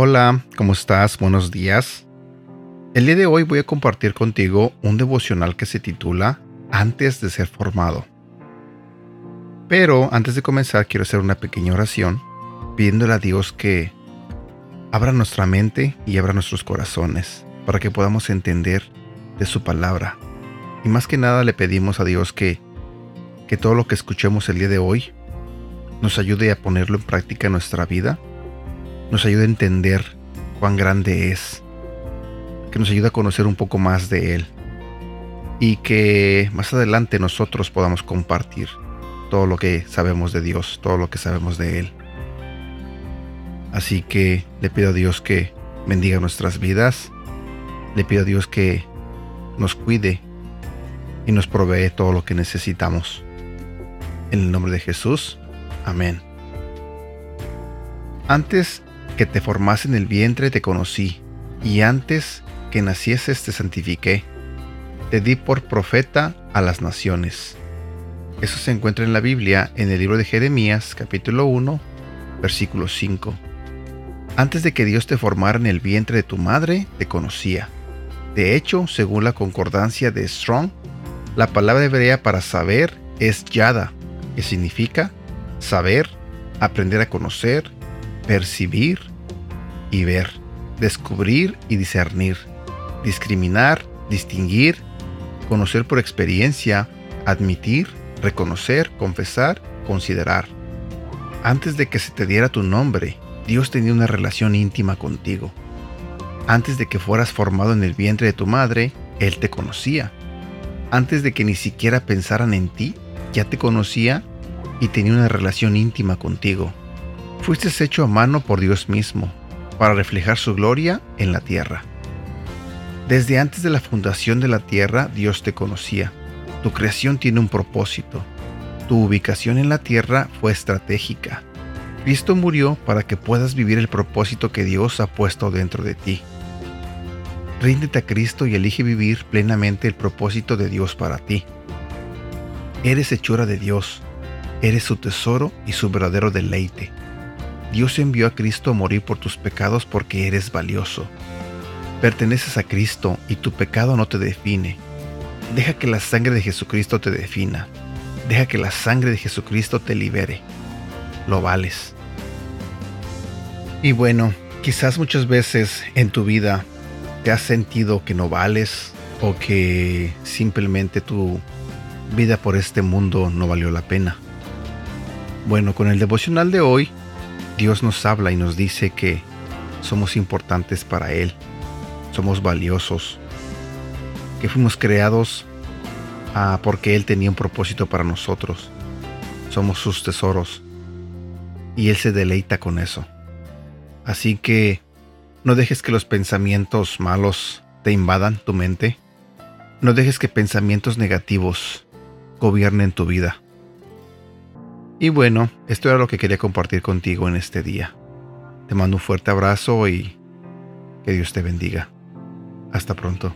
Hola, ¿cómo estás? Buenos días. El día de hoy voy a compartir contigo un devocional que se titula Antes de ser formado. Pero antes de comenzar quiero hacer una pequeña oración pidiéndole a Dios que abra nuestra mente y abra nuestros corazones para que podamos entender de su palabra. Y más que nada le pedimos a Dios que, que todo lo que escuchemos el día de hoy nos ayude a ponerlo en práctica en nuestra vida, nos ayude a entender cuán grande es, que nos ayude a conocer un poco más de Él y que más adelante nosotros podamos compartir todo lo que sabemos de Dios, todo lo que sabemos de Él. Así que le pido a Dios que bendiga nuestras vidas, le pido a Dios que nos cuide y nos provee todo lo que necesitamos. En el nombre de Jesús, amén. Antes que te formase en el vientre te conocí, y antes que nacieses te santifiqué. Te di por profeta a las naciones. Eso se encuentra en la Biblia en el libro de Jeremías capítulo 1, versículo 5. Antes de que Dios te formara en el vientre de tu madre, te conocía. De hecho, según la concordancia de Strong, la palabra hebrea para saber es yada, que significa saber, aprender a conocer, percibir y ver, descubrir y discernir, discriminar, distinguir, conocer por experiencia, admitir, reconocer, confesar, considerar. Antes de que se te diera tu nombre, Dios tenía una relación íntima contigo. Antes de que fueras formado en el vientre de tu madre, Él te conocía. Antes de que ni siquiera pensaran en ti, ya te conocía y tenía una relación íntima contigo. Fuiste hecho a mano por Dios mismo, para reflejar su gloria en la tierra. Desde antes de la fundación de la tierra, Dios te conocía. Tu creación tiene un propósito. Tu ubicación en la tierra fue estratégica. Cristo murió para que puedas vivir el propósito que Dios ha puesto dentro de ti. Ríndete a Cristo y elige vivir plenamente el propósito de Dios para ti. Eres hechura de Dios, eres su tesoro y su verdadero deleite. Dios envió a Cristo a morir por tus pecados porque eres valioso. Perteneces a Cristo y tu pecado no te define. Deja que la sangre de Jesucristo te defina. Deja que la sangre de Jesucristo te libere. Lo vales. Y bueno, quizás muchas veces en tu vida te has sentido que no vales o que simplemente tu vida por este mundo no valió la pena. Bueno, con el devocional de hoy, Dios nos habla y nos dice que somos importantes para Él, somos valiosos, que fuimos creados ah, porque Él tenía un propósito para nosotros, somos sus tesoros y Él se deleita con eso. Así que no dejes que los pensamientos malos te invadan tu mente, no dejes que pensamientos negativos gobiernen tu vida. Y bueno, esto era lo que quería compartir contigo en este día. Te mando un fuerte abrazo y que Dios te bendiga. Hasta pronto.